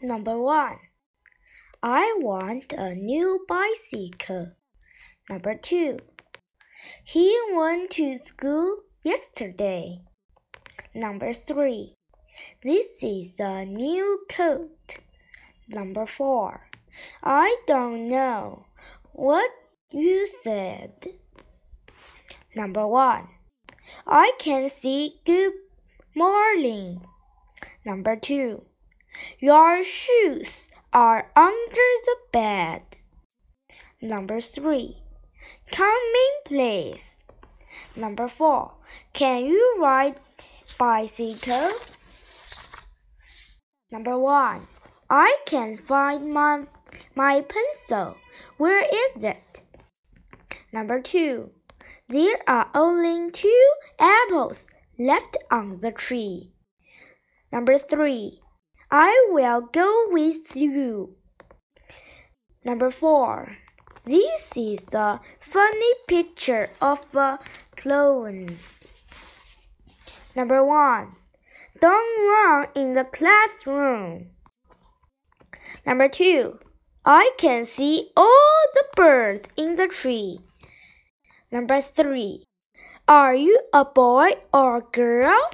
Number one, I want a new bicycle. Number two, he went to school yesterday. Number three, this is a new coat. Number four, I don't know what you said. Number one, I can see good morning. Number two, your shoes are under the bed. Number three. Come in, please. Number four. Can you ride bicycle? Number one. I can't find my, my pencil. Where is it? Number two. There are only two apples left on the tree. Number three. I will go with you. Number four. This is a funny picture of a clown. Number one. Don't run in the classroom. Number two. I can see all the birds in the tree. Number three. Are you a boy or a girl?